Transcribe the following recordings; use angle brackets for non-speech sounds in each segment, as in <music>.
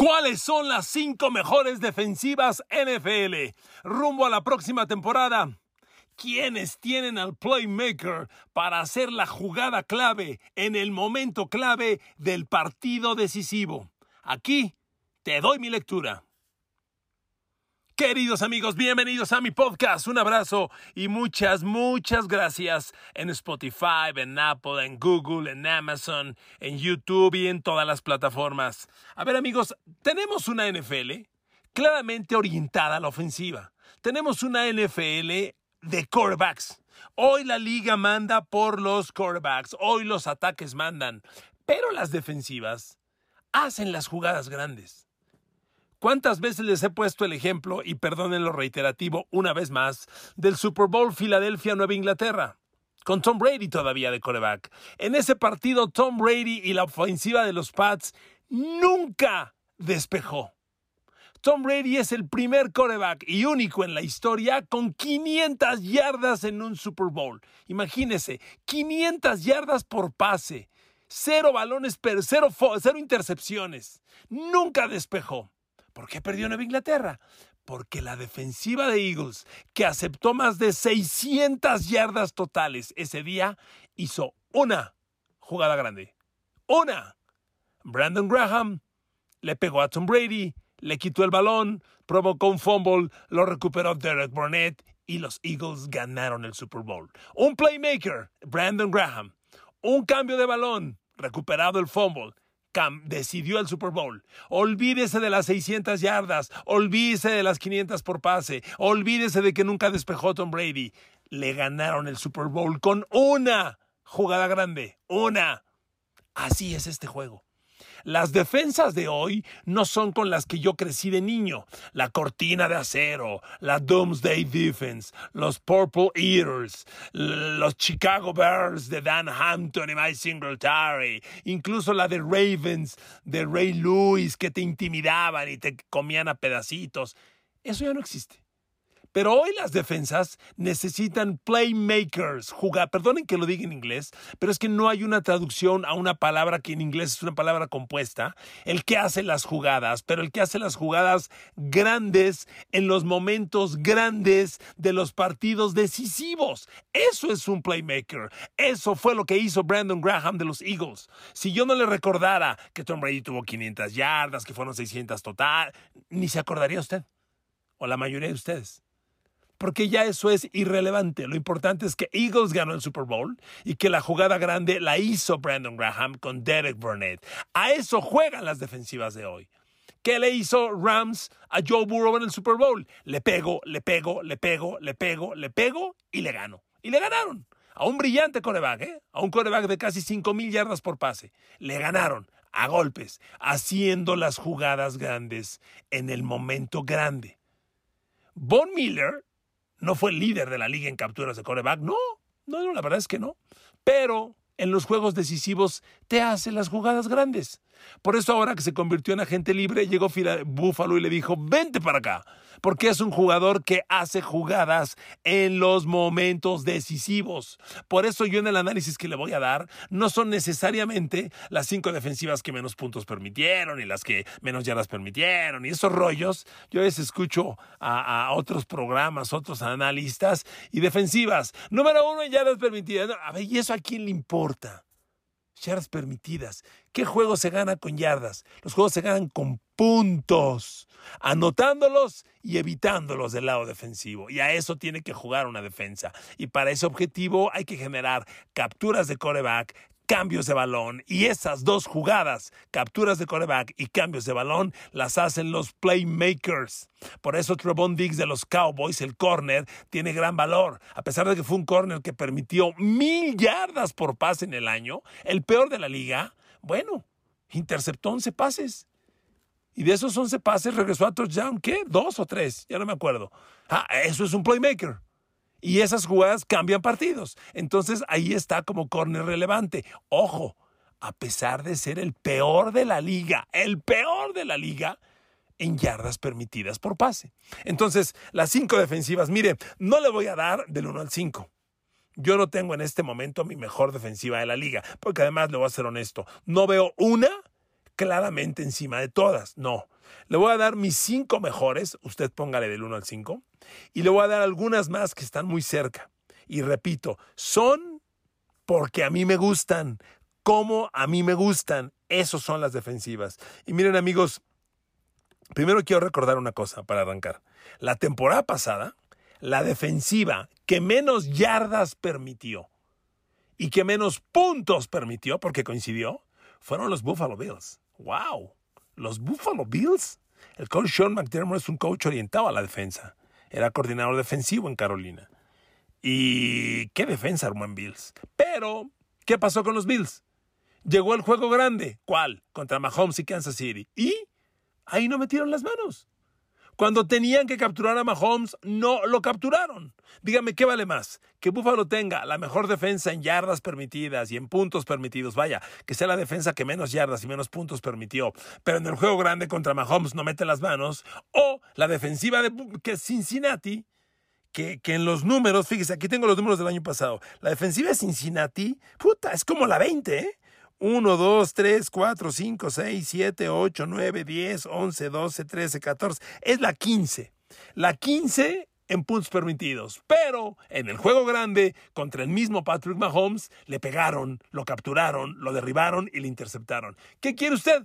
¿Cuáles son las cinco mejores defensivas NFL? Rumbo a la próxima temporada. ¿Quiénes tienen al playmaker para hacer la jugada clave en el momento clave del partido decisivo? Aquí te doy mi lectura. Queridos amigos, bienvenidos a mi podcast. Un abrazo y muchas, muchas gracias en Spotify, en Apple, en Google, en Amazon, en YouTube y en todas las plataformas. A ver amigos, tenemos una NFL claramente orientada a la ofensiva. Tenemos una NFL de quarterbacks. Hoy la liga manda por los quarterbacks, hoy los ataques mandan, pero las defensivas hacen las jugadas grandes. ¿Cuántas veces les he puesto el ejemplo, y perdonen lo reiterativo una vez más, del Super Bowl Filadelfia-Nueva Inglaterra? Con Tom Brady todavía de coreback. En ese partido, Tom Brady y la ofensiva de los Pats nunca despejó. Tom Brady es el primer coreback y único en la historia con 500 yardas en un Super Bowl. Imagínese, 500 yardas por pase, cero balones, pero cero, cero intercepciones. Nunca despejó. ¿Por qué perdió Nueva Inglaterra? Porque la defensiva de Eagles, que aceptó más de 600 yardas totales ese día, hizo una jugada grande. Una. Brandon Graham le pegó a Tom Brady, le quitó el balón, provocó un fumble, lo recuperó Derek Burnett y los Eagles ganaron el Super Bowl. Un playmaker, Brandon Graham. Un cambio de balón, recuperado el fumble decidió el Super Bowl. Olvídese de las 600 yardas, olvídese de las 500 por pase, olvídese de que nunca despejó Tom Brady. Le ganaron el Super Bowl con una jugada grande, una. Así es este juego. Las defensas de hoy no son con las que yo crecí de niño. La cortina de acero, la Doomsday Defense, los Purple Eaters, los Chicago Bears de Dan Hampton y Mike Singletary, incluso la de Ravens de Ray Lewis que te intimidaban y te comían a pedacitos. Eso ya no existe. Pero hoy las defensas necesitan playmakers, jugar. Perdonen que lo diga en inglés, pero es que no hay una traducción a una palabra que en inglés es una palabra compuesta. El que hace las jugadas, pero el que hace las jugadas grandes en los momentos grandes de los partidos decisivos. Eso es un playmaker. Eso fue lo que hizo Brandon Graham de los Eagles. Si yo no le recordara que Tom Brady tuvo 500 yardas, que fueron 600 total, ni se acordaría usted. O la mayoría de ustedes porque ya eso es irrelevante. Lo importante es que Eagles ganó el Super Bowl y que la jugada grande la hizo Brandon Graham con Derek Burnett. A eso juegan las defensivas de hoy. ¿Qué le hizo Rams a Joe Burrow en el Super Bowl? Le pego, le pego, le pego, le pego, le pego y le gano. Y le ganaron. A un brillante coreback, ¿eh? A un coreback de casi 5 mil yardas por pase. Le ganaron a golpes, haciendo las jugadas grandes en el momento grande. Von Miller no fue líder de la liga en capturas de coreback. No, no, no, la verdad es que no. Pero en los juegos decisivos te hace las jugadas grandes. Por eso ahora que se convirtió en agente libre, llegó Buffalo y le dijo, vente para acá, porque es un jugador que hace jugadas en los momentos decisivos. Por eso yo en el análisis que le voy a dar, no son necesariamente las cinco defensivas que menos puntos permitieron y las que menos yardas permitieron y esos rollos. Yo veces escucho a, otros programas, otros analistas y defensivas. Número uno, yardas permitidas. A ver, ¿y eso a quién le importa? yardas permitidas. ¿Qué juego se gana con yardas? Los juegos se ganan con puntos, anotándolos y evitándolos del lado defensivo. Y a eso tiene que jugar una defensa. Y para ese objetivo hay que generar capturas de coreback, cambios de balón y esas dos jugadas, capturas de coreback y cambios de balón, las hacen los playmakers. Por eso Trevon Diggs de los Cowboys, el corner, tiene gran valor. A pesar de que fue un corner que permitió mil yardas por pase en el año, el peor de la liga, bueno, interceptó 11 pases. Y de esos 11 pases regresó a touchdown, ¿qué? ¿Dos o tres? Ya no me acuerdo. Ah, eso es un playmaker. Y esas jugadas cambian partidos. Entonces ahí está como corner relevante. Ojo, a pesar de ser el peor de la liga, el peor de la liga en yardas permitidas por pase. Entonces, las cinco defensivas, mire, no le voy a dar del 1 al 5. Yo no tengo en este momento mi mejor defensiva de la liga, porque además le voy a ser honesto, no veo una claramente encima de todas. No. Le voy a dar mis cinco mejores, usted póngale del 1 al 5, y le voy a dar algunas más que están muy cerca. Y repito, son porque a mí me gustan, como a mí me gustan. Esos son las defensivas. Y miren amigos, primero quiero recordar una cosa para arrancar. La temporada pasada, la defensiva que menos yardas permitió y que menos puntos permitió, porque coincidió, fueron los Buffalo Bills. ¡Wow! Los Buffalo Bills. El coach Sean McDermott es un coach orientado a la defensa. Era coordinador defensivo en Carolina. Y qué defensa armó en Bills. Pero, ¿qué pasó con los Bills? Llegó el juego grande. ¿Cuál? Contra Mahomes y Kansas City. Y ahí no metieron las manos. Cuando tenían que capturar a Mahomes, no lo capturaron. Dígame, ¿qué vale más? Que Buffalo tenga la mejor defensa en yardas permitidas y en puntos permitidos. Vaya, que sea la defensa que menos yardas y menos puntos permitió. Pero en el juego grande contra Mahomes no mete las manos. O la defensiva de que Cincinnati, que, que, en los números, fíjese, aquí tengo los números del año pasado. La defensiva de Cincinnati, puta, es como la 20, ¿eh? 1, 2, 3, 4, 5, 6, 7, 8, 9, 10, 11, 12, 13, 14. Es la 15. La 15 en puntos permitidos. Pero en el juego grande, contra el mismo Patrick Mahomes, le pegaron, lo capturaron, lo derribaron y le interceptaron. ¿Qué quiere usted?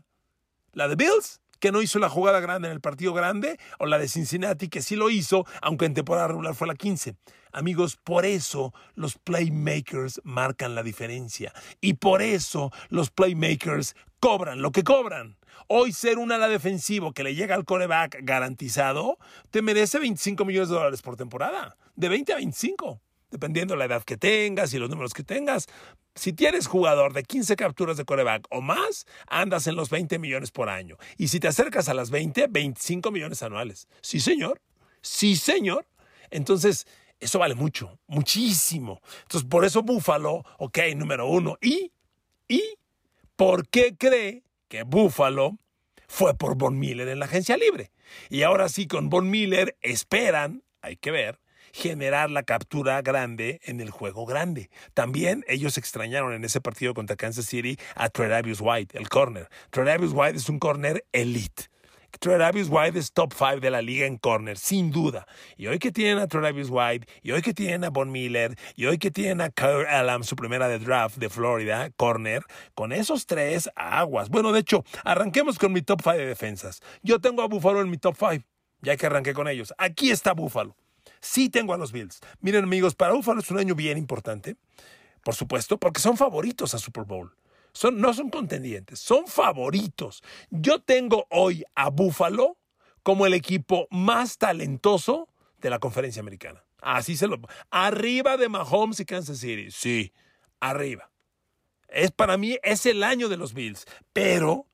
¿La de Bills? Que no hizo la jugada grande en el partido grande, o la de Cincinnati, que sí lo hizo, aunque en temporada regular fue la 15. Amigos, por eso los playmakers marcan la diferencia. Y por eso los playmakers cobran lo que cobran. Hoy ser un ala defensivo que le llega al coreback garantizado, te merece 25 millones de dólares por temporada. De 20 a 25 dependiendo de la edad que tengas y los números que tengas. Si tienes jugador de 15 capturas de coreback o más, andas en los 20 millones por año. Y si te acercas a las 20, 25 millones anuales. Sí, señor. Sí, señor. Entonces, eso vale mucho, muchísimo. Entonces, por eso Búfalo, ok, número uno. ¿Y? ¿Y? ¿Por qué cree que Búfalo fue por Von Miller en la agencia libre? Y ahora sí, con Von Miller esperan, hay que ver, generar la captura grande en el juego grande. También ellos extrañaron en ese partido contra Kansas City a Tredavious White, el corner. Tredavious White es un corner elite. Tredavious White es top 5 de la liga en corner, sin duda. Y hoy que tienen a Tredavious White, y hoy que tienen a Von Miller, y hoy que tienen a Kurt Allen, su primera de draft de Florida, corner, con esos tres aguas. Bueno, de hecho, arranquemos con mi top 5 de defensas. Yo tengo a Buffalo en mi top 5, ya que arranqué con ellos. Aquí está Buffalo. Sí tengo a los Bills. Miren amigos, para Buffalo es un año bien importante, por supuesto, porque son favoritos a Super Bowl. Son, no son contendientes, son favoritos. Yo tengo hoy a Buffalo como el equipo más talentoso de la conferencia americana. Así se lo... Arriba de Mahomes y Kansas City. Sí, arriba. Es para mí es el año de los Bills, pero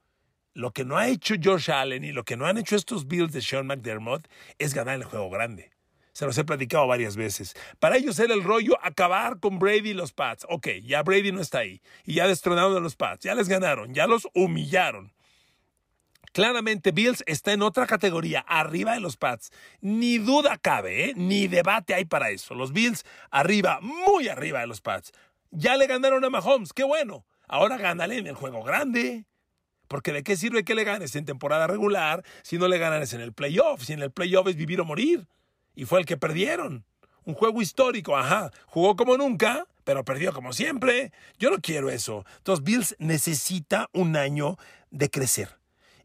lo que no ha hecho Josh Allen y lo que no han hecho estos Bills de Sean McDermott es ganar el juego grande. Se los he platicado varias veces. Para ellos era el rollo acabar con Brady y los Pats. Ok, ya Brady no está ahí. Y ya destronaron a los Pats. Ya les ganaron. Ya los humillaron. Claramente Bills está en otra categoría, arriba de los Pats. Ni duda cabe, ¿eh? ni debate hay para eso. Los Bills arriba, muy arriba de los Pats. Ya le ganaron a Mahomes, qué bueno. Ahora gánale en el juego grande. Porque de qué sirve que le ganes en temporada regular si no le ganas en el playoff. Si en el playoff es vivir o morir y fue el que perdieron. Un juego histórico, ajá. Jugó como nunca, pero perdió como siempre. Yo no quiero eso. Entonces, Bills necesita un año de crecer.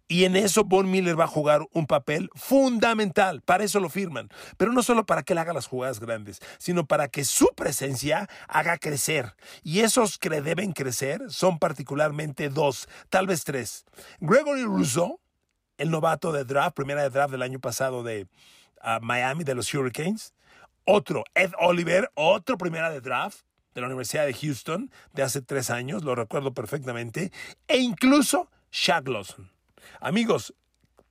Y en eso Von Miller va a jugar un papel fundamental. Para eso lo firman. Pero no solo para que él haga las jugadas grandes, sino para que su presencia haga crecer. Y esos que deben crecer son particularmente dos, tal vez tres. Gregory Rousseau, el novato de draft, primera de draft del año pasado de, Miami de los Hurricanes. Otro, Ed Oliver, otro primera de draft de la Universidad de Houston de hace tres años, lo recuerdo perfectamente. E incluso Shaq Lawson. Amigos,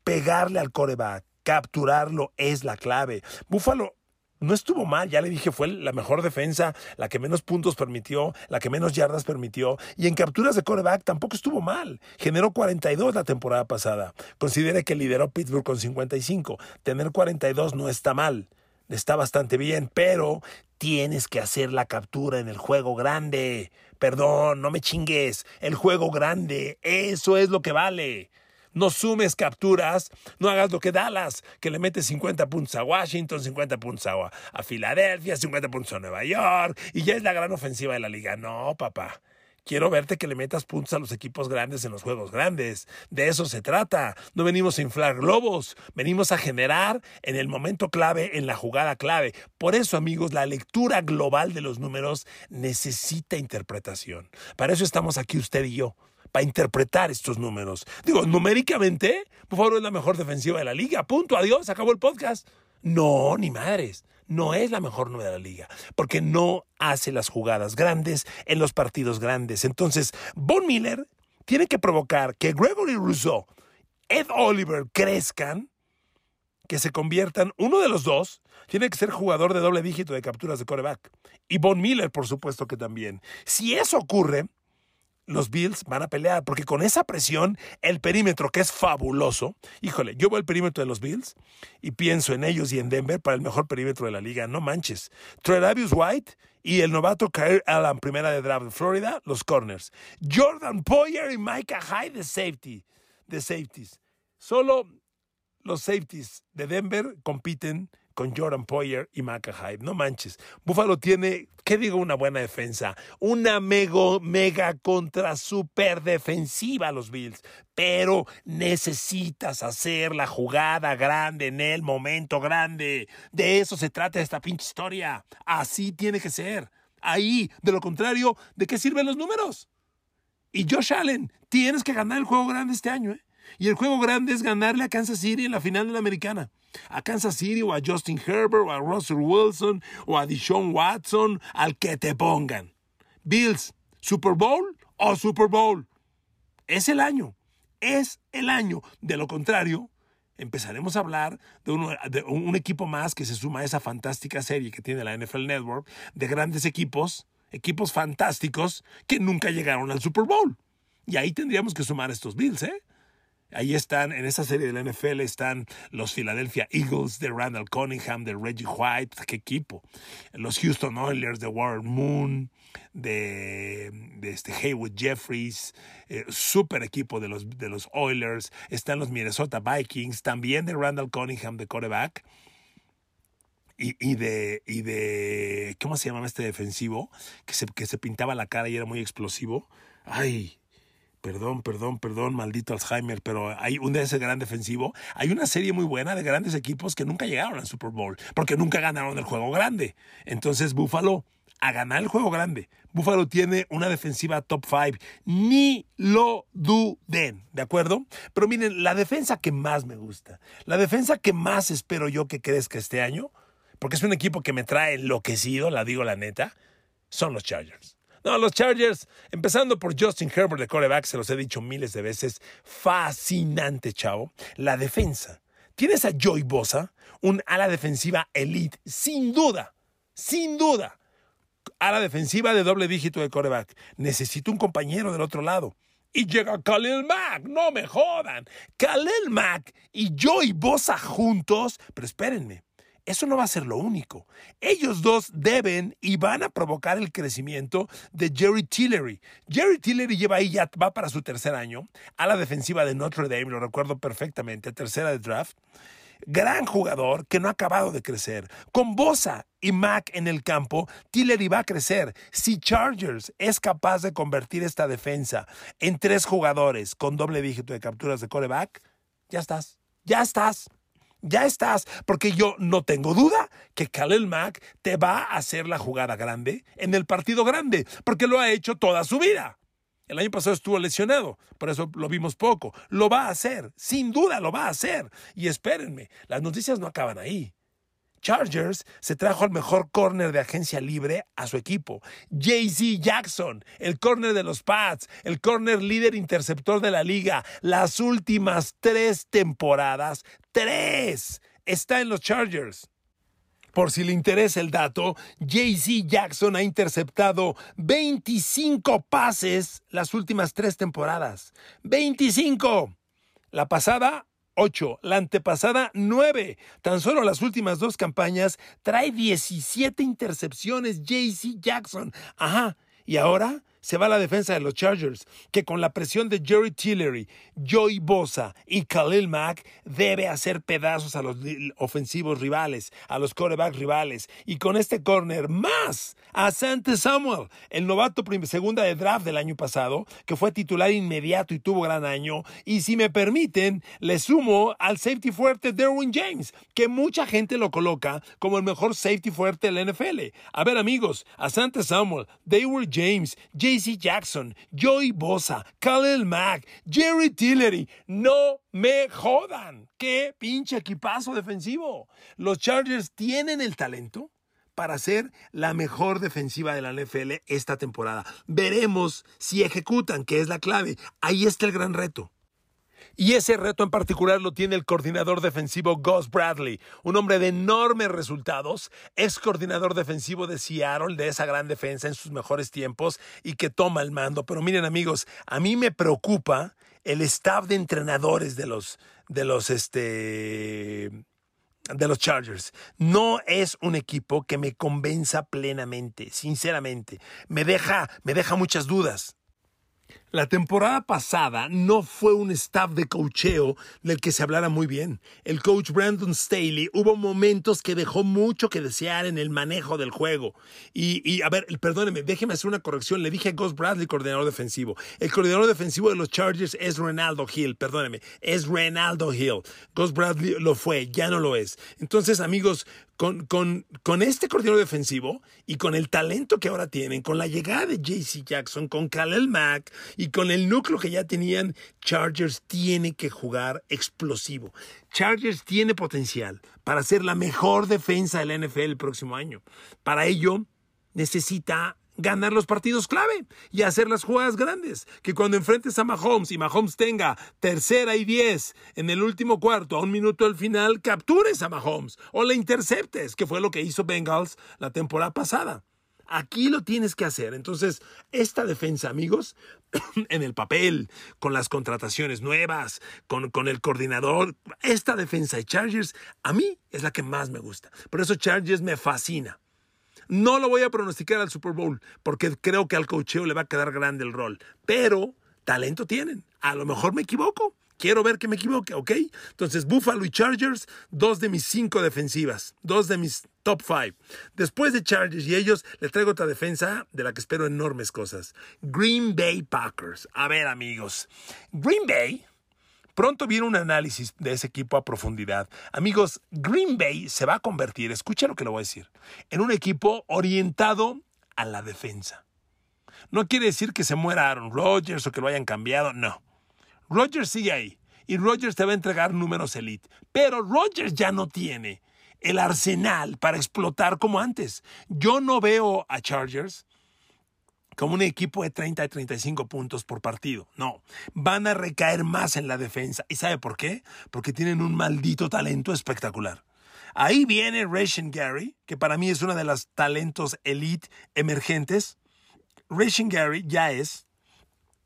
pegarle al coreback, capturarlo es la clave. Buffalo no estuvo mal, ya le dije, fue la mejor defensa, la que menos puntos permitió, la que menos yardas permitió, y en capturas de coreback tampoco estuvo mal. Generó 42 la temporada pasada. Considere que lideró Pittsburgh con 55. Tener 42 no está mal. está bastante bien, pero tienes que hacer la captura en el juego grande. Perdón, no me chingues. El juego grande, eso es lo que vale. No sumes capturas, no hagas lo que Dallas, que le metes 50 puntos a Washington, 50 puntos a, a Filadelfia, 50 puntos a Nueva York, y ya es la gran ofensiva de la liga. No, papá. Quiero verte que le metas puntos a los equipos grandes en los juegos grandes. De eso se trata. No venimos a inflar globos, venimos a generar en el momento clave, en la jugada clave. Por eso, amigos, la lectura global de los números necesita interpretación. Para eso estamos aquí usted y yo para interpretar estos números. Digo, numéricamente, por favor, es la mejor defensiva de la liga. Punto, adiós, acabó el podcast. No, ni madres no es la mejor nueva de la liga, porque no hace las jugadas grandes en los partidos grandes. Entonces, Von Miller tiene que provocar que Gregory Rousseau, Ed Oliver crezcan, que se conviertan, uno de los dos tiene que ser jugador de doble dígito de capturas de coreback. Y Von Miller, por supuesto que también. Si eso ocurre, los Bills van a pelear, porque con esa presión, el perímetro que es fabuloso, híjole, yo voy al perímetro de los Bills y pienso en ellos y en Denver para el mejor perímetro de la liga, no manches. Tredavious White y el novato Kyle Allen, primera de draft de Florida, los corners. Jordan Poyer y Micah Hyde de safety, de safeties. Solo los safeties de Denver compiten con Jordan Poyer y Hyde. No manches. Buffalo tiene, ¿qué digo? Una buena defensa. Una mega, mega contra super defensiva a los Bills. Pero necesitas hacer la jugada grande en el momento grande. De eso se trata esta pinche historia. Así tiene que ser. Ahí, de lo contrario, ¿de qué sirven los números? Y Josh Allen, tienes que ganar el juego grande este año, ¿eh? Y el juego grande es ganarle a Kansas City en la final de la americana. A Kansas City o a Justin Herbert o a Russell Wilson o a Deshaun Watson, al que te pongan. Bills, Super Bowl o Super Bowl. Es el año. Es el año. De lo contrario, empezaremos a hablar de, de, un equipo más que se suma a esa fantástica serie que tiene la NFL Network de grandes equipos, equipos fantásticos que nunca llegaron al Super Bowl. Y ahí tendríamos que sumar estos Bills, ¿eh? Ahí están, en esa serie de la NFL están los Philadelphia Eagles de Randall Cunningham, de Reggie White, qué equipo. Los Houston Oilers de Warren Moon, de, este Haywood Jeffries, eh, super equipo de los, de los Oilers. Están los Minnesota Vikings, también de Randall Cunningham de quarterback. Y, y, de, y de, ¿cómo se llamaba este defensivo? Que se, que se pintaba la cara y era muy explosivo. Ay, Perdón, perdón, perdón, maldito Alzheimer, pero hay un de ese gran defensivo. Hay una serie muy buena de grandes equipos que nunca llegaron al Super Bowl, porque nunca ganaron el juego grande. Entonces, Buffalo, a ganar el juego grande. Buffalo tiene una defensiva top 5. Ni lo duden, ¿de acuerdo? Pero miren, la defensa que más me gusta, la defensa que más espero yo que crezca este año, porque es un equipo que me trae enloquecido, la digo la neta, son los Chargers. No, los Chargers, empezando por Justin Herbert de coreback, se los he dicho miles de veces, fascinante, chavo. La defensa. Tienes a Joy Bosa, un ala defensiva elite, sin duda, sin duda. Ala defensiva de doble dígito de coreback. Necesito un compañero del otro lado. Y llega Khalil Mack, no me jodan. Khalil Mack y Joy Bosa juntos, pero espérenme, eso no va a ser lo único. Ellos dos deben y van a provocar el crecimiento de Jerry Tillery. Jerry Tillery lleva ahí ya, va para su tercer año, a la defensiva de Notre Dame, lo recuerdo perfectamente, tercera de draft. Gran jugador que no ha acabado de crecer. Con Bosa y Mac en el campo, Tillery va a crecer. Si Chargers es capaz de convertir esta defensa en tres jugadores con doble dígito de capturas de coreback, ya estás. Ya estás ya estás, porque yo no tengo duda que Khalil Mack te va a hacer la jugada grande en el partido grande, porque lo ha hecho toda su vida. El año pasado estuvo lesionado, por eso lo vimos poco. Lo va a hacer, sin duda lo va a hacer. Y espérenme, las noticias no acaban ahí. Chargers se trajo al mejor corner de agencia libre a su equipo. JC Jackson, el corner de los Pats, el corner líder interceptor de la liga. Las últimas tres temporadas, tres, está en los Chargers. Por si le interesa el dato, JC Jackson ha interceptado 25 pases las últimas tres temporadas. ¡25! La pasada 8, la antepasada 9. Tan solo las últimas dos campañas trae 17 intercepciones JC Jackson. Ajá, y ahora se va la defensa de los Chargers, que con la presión de Jerry Tillery, Joey Bosa y Khalil Mack debe hacer pedazos a los ofensivos rivales, a los corebacks rivales. Y con este corner más a Sante Samuel, el novato segunda de draft del año pasado, que fue titular inmediato y tuvo gran año. Y si me permiten, le sumo al safety fuerte Derwin James, que mucha gente lo coloca como el mejor safety fuerte de la NFL. A ver amigos, a Sante Samuel, Derwin James, James Casey Jackson, Joey Bosa, Khalil Mack, Jerry Tillery. No me jodan. ¡Qué pinche equipazo defensivo! Los Chargers tienen el talento para ser la mejor defensiva de la NFL esta temporada. Veremos si ejecutan, que es la clave. Ahí está el gran reto. Y ese reto en particular lo tiene el coordinador defensivo Gus Bradley, un hombre de enormes resultados, ex coordinador defensivo de Seattle, de esa gran defensa en sus mejores tiempos y que toma el mando. Pero miren amigos, a mí me preocupa el staff de entrenadores de los, de los, este, de los Chargers. No es un equipo que me convenza plenamente, sinceramente. Me deja, me deja muchas dudas. La temporada pasada no fue un staff de cocheo del que se hablara muy bien. El coach Brandon Staley hubo momentos que dejó mucho que desear en el manejo del juego. Y, a ver, perdóneme, déjeme hacer una corrección. Le dije a Gus Bradley, coordinador defensivo. El coordinador defensivo de los Chargers es Renaldo Hill, perdóneme, es Renaldo Hill. Gus Bradley lo fue, ya no lo es. Entonces, amigos, con, con, con, este coordinador defensivo y con el talento que ahora tienen, con la llegada de JC Jackson, con Khalil Mack y con el núcleo que ya tenían, Chargers tiene que jugar explosivo. Chargers tiene potencial para ser la mejor defensa de la NFL el próximo año. Para ello, necesita ganar los partidos clave y hacer las jugadas grandes. Que cuando enfrentes a Mahomes y Mahomes tenga tercera y diez en el último cuarto, a un minuto al final, captures a Mahomes o le interceptes, que fue lo que hizo Bengals la temporada pasada. Aquí lo tienes que hacer. Entonces, esta defensa, amigos, <coughs> en el papel, con las contrataciones nuevas, con, con, el coordinador, esta defensa de Chargers, a mí es la que más me gusta. Por eso Chargers me fascina. No lo voy a pronosticar al Super Bowl porque creo que al cocheo le va a quedar grande el rol. Pero talento tienen. A lo mejor me equivoco. Quiero ver que me equivoque, ¿ok? Entonces, Buffalo y Chargers, dos de mis cinco defensivas, dos de mis top five. Después de Chargers y ellos, les traigo otra defensa de la que espero enormes cosas. Green Bay Packers. A ver, amigos. Green Bay Pronto viene un análisis de ese equipo a profundidad. Amigos, Green Bay se va a convertir, escucha lo que le voy a decir, en un equipo orientado a la defensa. No quiere decir que se muera Aaron Rodgers o que lo hayan cambiado, no. Rodgers sigue ahí y Rodgers te va a entregar números elite, pero Rodgers ya no tiene el arsenal para explotar como antes. Yo no veo a Chargers como un equipo de 30 a 35 puntos por partido. No, van a recaer más en la defensa. ¿Y sabe por qué? Porque tienen un maldito talento espectacular. Ahí viene Racing Gary, que para mí es uno de los talentos elite emergentes. Racing Gary ya es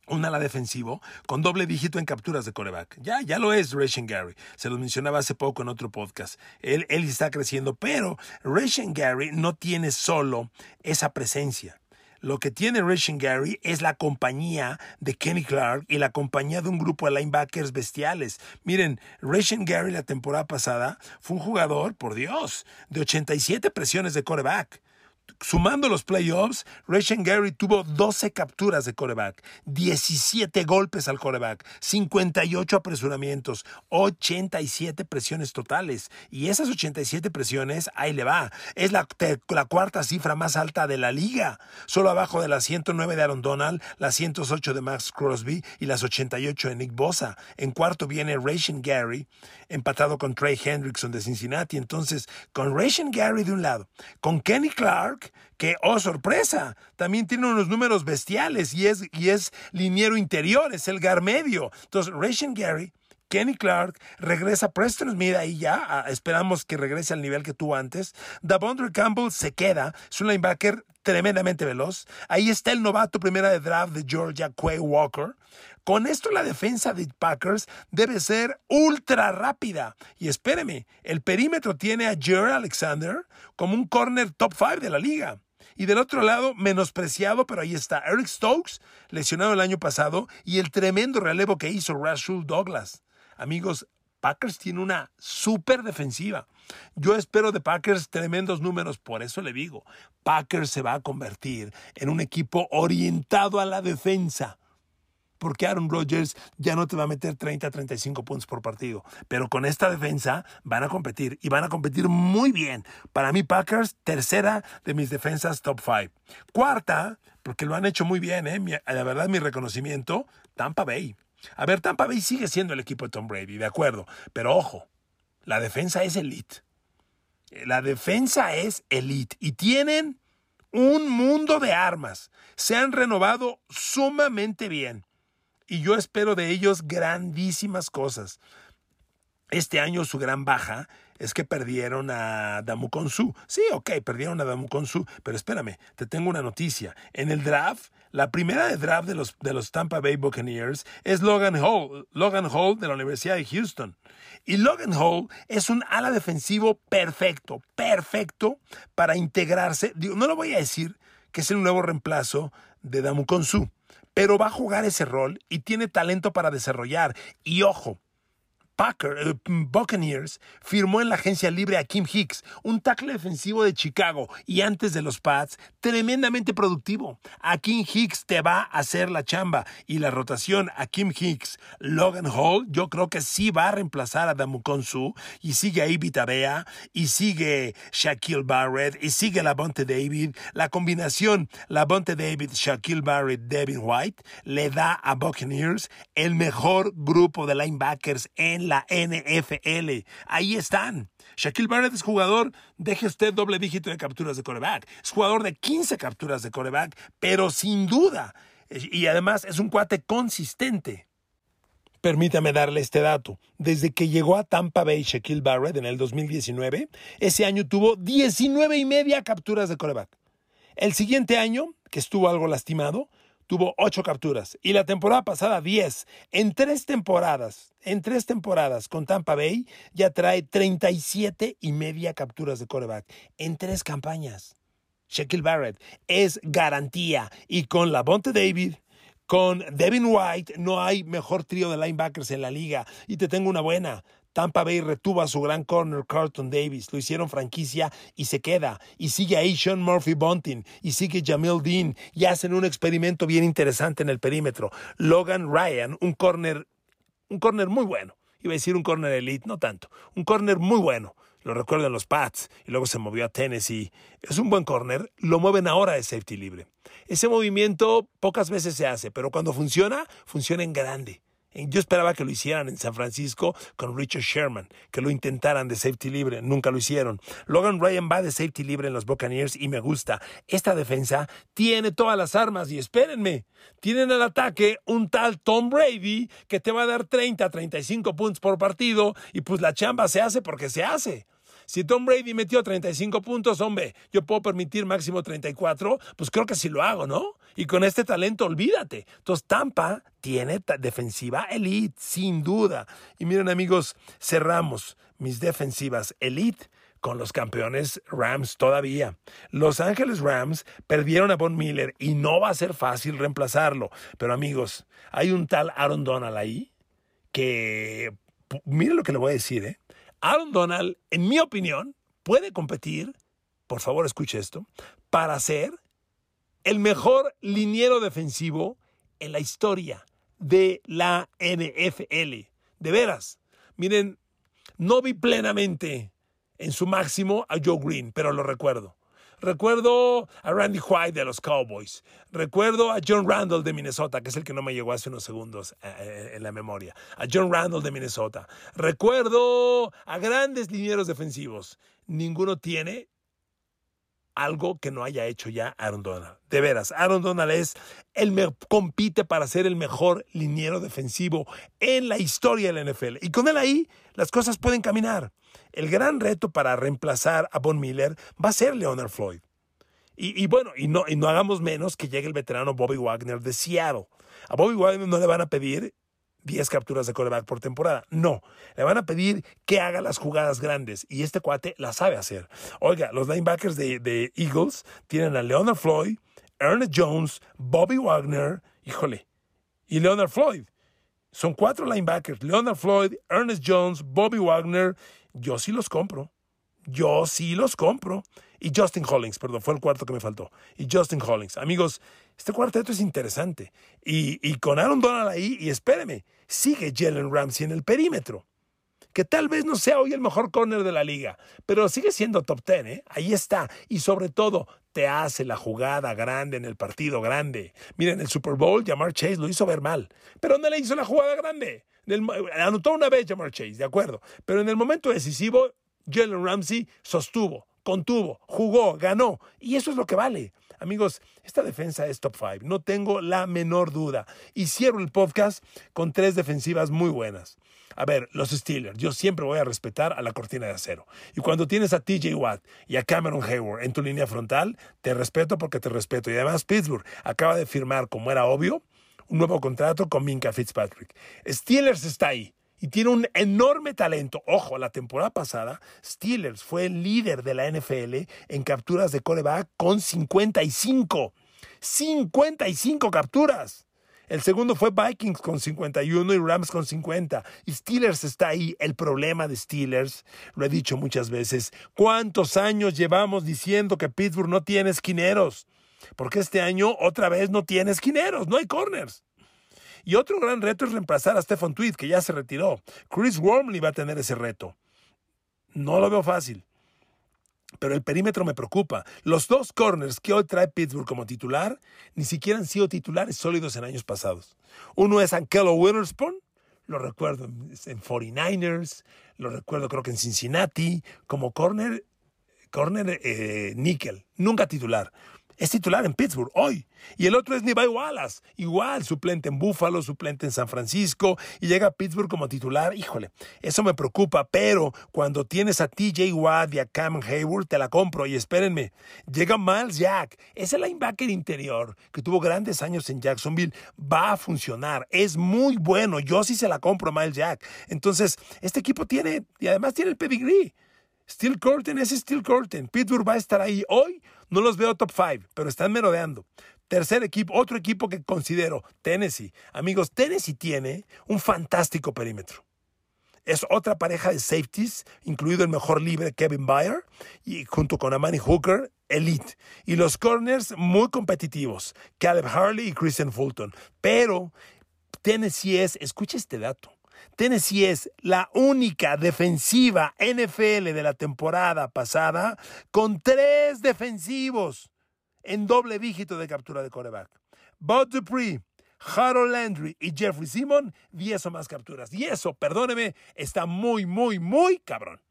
un ala defensivo con doble dígito en capturas de coreback. Ya, ya lo es Racing Gary. Se lo mencionaba hace poco en otro podcast. Él, él está creciendo, pero Racing Gary no tiene solo esa presencia. Lo que tiene Racing Gary es la compañía de Kenny Clark y la compañía de un grupo de linebackers bestiales. Miren, Racing Gary la temporada pasada fue un jugador, por Dios, de 87 presiones de coreback. Sumando los playoffs, Rachel Gary tuvo 12 capturas de coreback, 17 golpes al coreback, 58 apresuramientos, 87 presiones totales. Y esas 87 presiones, ahí le va, es la, la cuarta cifra más alta de la liga, solo abajo de las 109 de Aaron Donald, las 108 de Max Crosby y las 88 de Nick Bosa. En cuarto viene Rachel Gary, empatado con Trey Hendrickson de Cincinnati. Entonces, con Rachel Gary de un lado, con Kenny Clark, que, oh sorpresa, también tiene unos números bestiales y es, y es liniero interior, es el gar medio. Entonces, Rachel Gary Kenny Clark, regresa Preston Smith ahí ya, esperamos que regrese al nivel que tuvo antes. Davondre Campbell se queda, es un linebacker tremendamente veloz. Ahí está el novato primera de draft de Georgia, Quay Walker. Con esto la defensa de Packers debe ser ultra rápida. Y espéreme, el perímetro tiene a Jerry Alexander como un corner top 5 de la liga. Y del otro lado, menospreciado, pero ahí está Eric Stokes, lesionado el año pasado, y el tremendo relevo que hizo Rashul Douglas. Amigos, Packers tiene una super defensiva. Yo espero de Packers tremendos números, por eso le digo, Packers se va a convertir en un equipo orientado a la defensa porque Aaron Rodgers ya no te va a meter 30, 35 puntos por partido. Pero con esta defensa van a competir y van a competir muy bien. Para mí, Packers, tercera de mis defensas top 5. Cuarta, porque lo han hecho muy bien, ¿eh? la verdad, mi reconocimiento, Tampa Bay. A ver, Tampa Bay sigue siendo el equipo de Tom Brady, de acuerdo. Pero ojo, la defensa es elite. La defensa es elite. Y tienen un mundo de armas. Se han renovado sumamente bien y yo espero de ellos grandísimas cosas. Este año su gran baja es que perdieron a Damu Konsu. Sí, ok, perdieron a Damu Konsu, pero espérame, te tengo una noticia. En el draft, la primera de draft de los, de los Tampa Bay Buccaneers es Logan Hall, Logan Hall de la Universidad de Houston. Y Logan Hall es un ala defensivo perfecto, perfecto para integrarse. no lo voy a decir que es el nuevo reemplazo de Damu Konsu pero va a jugar ese rol y tiene talento para desarrollar. Y ojo, Packer, eh, Buccaneers firmó en la agencia libre a Kim Hicks, un tackle defensivo de Chicago y antes de los Pats, tremendamente productivo. A Kim Hicks te va a hacer la chamba y la rotación a Kim Hicks, Logan Hall, yo creo que sí va a reemplazar a Damukonsu y sigue ahí Vitabea y sigue Shaquille Barrett y sigue Labonte David. La combinación Labonte David, Shaquille Barrett, Devin White le da a Buccaneers el mejor grupo de linebackers en la NFL. Ahí están. Shaquille Barrett es jugador, deje usted doble dígito de capturas de coreback. Es jugador de 15 capturas de coreback, pero sin duda. Y además es un cuate consistente. Permítame darle este dato. Desde que llegó a Tampa Bay Shaquille Barrett en el 2019, ese año tuvo 19 y media capturas de coreback. El siguiente año, que estuvo algo lastimado, tuvo ocho capturas y la temporada pasada 10. En tres temporadas, en tres temporadas con Tampa Bay ya trae 37 y media capturas de coreback en tres campañas. Shaquille Barrett es garantía y con la Bonte David, con Devin White no hay mejor trío de linebackers en la liga. Y te tengo una buena. Tampa Bay retuvo a su gran corner Carlton Davis, lo hicieron franquicia y se queda. Y sigue ahí Sean Murphy Bunting y sigue Jamil Dean y hacen un experimento bien interesante en el perímetro. Logan Ryan, un corner, un corner muy bueno. Iba a decir un corner elite, no tanto. Un corner muy bueno. Lo recuerdo en los Pats y luego se movió a Tennessee. Es un buen corner. Lo mueven ahora de safety libre. Ese movimiento pocas veces se hace, pero cuando funciona, funciona en grande. Yo esperaba que lo hicieran en San Francisco con Richard Sherman, que lo intentaran de safety libre, nunca lo hicieron. Logan Ryan va de safety libre en los Buccaneers y me gusta. Esta defensa tiene todas las armas y espérenme, tienen al ataque un tal Tom Brady que te va a dar 30, 35 puntos por partido y pues la chamba se hace porque se hace. Si Tom Brady metió 35 puntos, hombre, yo puedo permitir máximo 34, pues creo que sí lo hago, ¿no? Y con este talento, olvídate. Entonces, Tampa tiene defensiva elite, sin duda. Y miren, amigos, cerramos mis defensivas elite con los campeones Rams todavía. Los Ángeles Rams perdieron a Von Miller y no va a ser fácil reemplazarlo. Pero amigos, hay un tal Aaron Donald ahí que, miren lo que le voy a decir, ¿eh? Aaron Donald, en mi opinión, puede competir, por favor escuche esto, para ser el mejor liniero defensivo en la historia de la NFL. De veras, miren, no vi plenamente en su máximo a Joe Green, pero lo recuerdo. Recuerdo a Randy White de los Cowboys. Recuerdo a John Randall de Minnesota, que es el que no me llegó hace unos segundos eh, eh, en la memoria. A John Randall de Minnesota. Recuerdo a grandes linieros defensivos. Ninguno tiene algo que no haya hecho ya Aaron Donald. De veras, Aaron Donald es el compite para ser el mejor liniero defensivo en la historia de la NFL. Y con él ahí, las cosas pueden caminar. El gran reto para reemplazar a Von Miller va a ser Leonard Floyd. Y, bueno, y no, y no hagamos menos que llegue el veterano Bobby Wagner de Seattle. A Bobby Wagner no le van a pedir 10 capturas de coreback por temporada. No, le van a pedir que haga las jugadas grandes y este cuate la sabe hacer. Oiga, los linebackers de, Eagles tienen a Leonard Floyd, Ernest Jones, Bobby Wagner, híjole, y Leonard Floyd. Son cuatro linebackers, Leonard Floyd, Ernest Jones, Bobby Wagner. Yo sí los compro. Yo sí los compro. Y Justin Hollings, perdón, fue el cuarto que me faltó. Y Justin Hollings. Amigos, este cuarteto es interesante. Y, y con Aaron Donald ahí, y espéreme, sigue Jalen Ramsey en el perímetro. Que tal vez no sea hoy el mejor corner de la liga, pero sigue siendo top ten, ¿eh? Ahí está. Y sobre todo, te hace la jugada grande en el partido grande. Miren, el Super Bowl, Jamar Chase lo hizo ver mal, pero no le hizo la jugada grande. anotó una vez Jamar Chase, de acuerdo. Pero en el momento decisivo, Jalen Ramsey sostuvo, contuvo, jugó, ganó. Y eso es lo que vale. Amigos, esta defensa es top 5, no tengo la menor duda. Y cierro el podcast con tres defensivas muy buenas. A ver, los Steelers, yo siempre voy a respetar a la cortina de acero. Y cuando tienes a TJ Watt y a Cameron Hayward en tu línea frontal, te respeto porque te respeto. Y además Pittsburgh acaba de firmar, como era obvio, un nuevo contrato con Minka Fitzpatrick. Steelers está ahí y tiene un enorme talento. Ojo, la temporada pasada, Steelers fue el líder de la NFL en capturas de coreback con 55. 55 capturas. El segundo fue Vikings con 51 y Rams con 50. Y Steelers está ahí. El problema de Steelers, lo he dicho muchas veces, ¿cuántos años llevamos diciendo que Pittsburgh no tiene esquineros? Porque este año otra vez no tiene esquineros, no hay corners. Y otro gran reto es reemplazar a Stephen Tweed, que ya se retiró. Chris Wormley va a tener ese reto. No lo veo fácil. Pero el perímetro me preocupa. Los dos corners que hoy trae Pittsburgh como titular ni siquiera han sido titulares sólidos en años pasados. Uno es Ankelo Witherspoon, lo recuerdo en 49ers, lo recuerdo creo que en Cincinnati, como corner, corner eh, níquel, nunca titular es titular en Pittsburgh hoy. Y el otro es Levi Wallace, igual, suplente en Buffalo, suplente en San Francisco, y llega a Pittsburgh como titular. Híjole, eso me preocupa, pero cuando tienes a TJ Watt y a Cam Hayward, te la compro. Y espérenme, llega Miles Jack, ese linebacker interior que tuvo grandes años en Jacksonville, va a funcionar. Es muy bueno. Yo sí se la compro a Miles Jack. Entonces, este equipo tiene, y además tiene el pedigree. Steel Curtain es Steel Curtain. Pittsburgh va a estar ahí hoy. No los veo top 5, pero están merodeando. Tercer equipo, otro equipo que considero, Tennessee. Amigos, Tennessee tiene un fantástico perímetro. Es otra pareja de safeties, incluido el mejor libre Kevin Bayer, y junto con Amani Hooker, elite. Y los corners muy competitivos, Caleb Harley y Christian Fulton. Pero Tennessee es, escucha este dato, Tennessee es la única defensiva NFL de la temporada pasada con tres defensivos en doble dígito de captura de coreback. Bud Dupree, Harold Landry y Jeffrey Simon, 10 o más capturas. Y eso, perdóneme, está muy, muy, muy cabrón.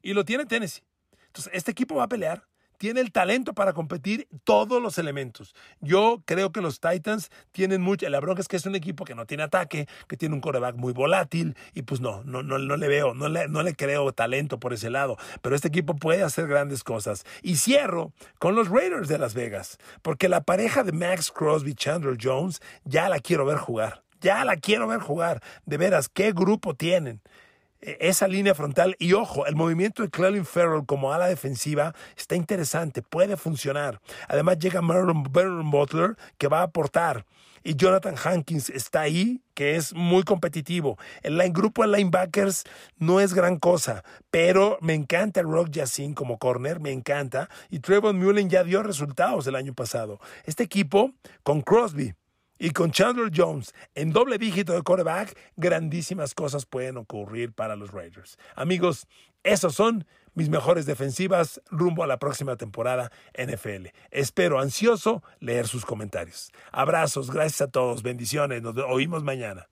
Y lo tiene Tennessee. Entonces, este equipo va a pelear tiene el talento para competir todos los elementos. Yo creo que los Titans tienen mucho. La bronca es que es un equipo que no tiene ataque, que tiene un coreback muy volátil y pues no, no, no, no le veo, no le, no le creo talento por ese lado. Pero este equipo puede hacer grandes cosas. Y cierro con los Raiders de Las Vegas, porque la pareja de Max Crosby, Chandler Jones, ya la quiero ver jugar. Ya la quiero ver jugar. De veras, ¿qué grupo tienen? E-, esa línea frontal. Y ojo, el movimiento de Clelin Farrell como ala defensiva está interesante, puede funcionar. Además llega Marlon, Butler que va a aportar. Y Jonathan Hankins está ahí, que es muy competitivo. El line, grupo de linebackers no es gran cosa, pero me encanta el Rock Yassin como corner, me encanta. Y Trevor Mullen ya dio resultados el año pasado. Este equipo, con Crosby, y con Chandler Jones en doble dígito de quarterback, grandísimas cosas pueden ocurrir para los Raiders. Amigos, esos son mis mejores defensivas rumbo a la próxima temporada NFL. Espero ansioso leer sus comentarios. Abrazos, gracias a todos, bendiciones, nos oímos mañana.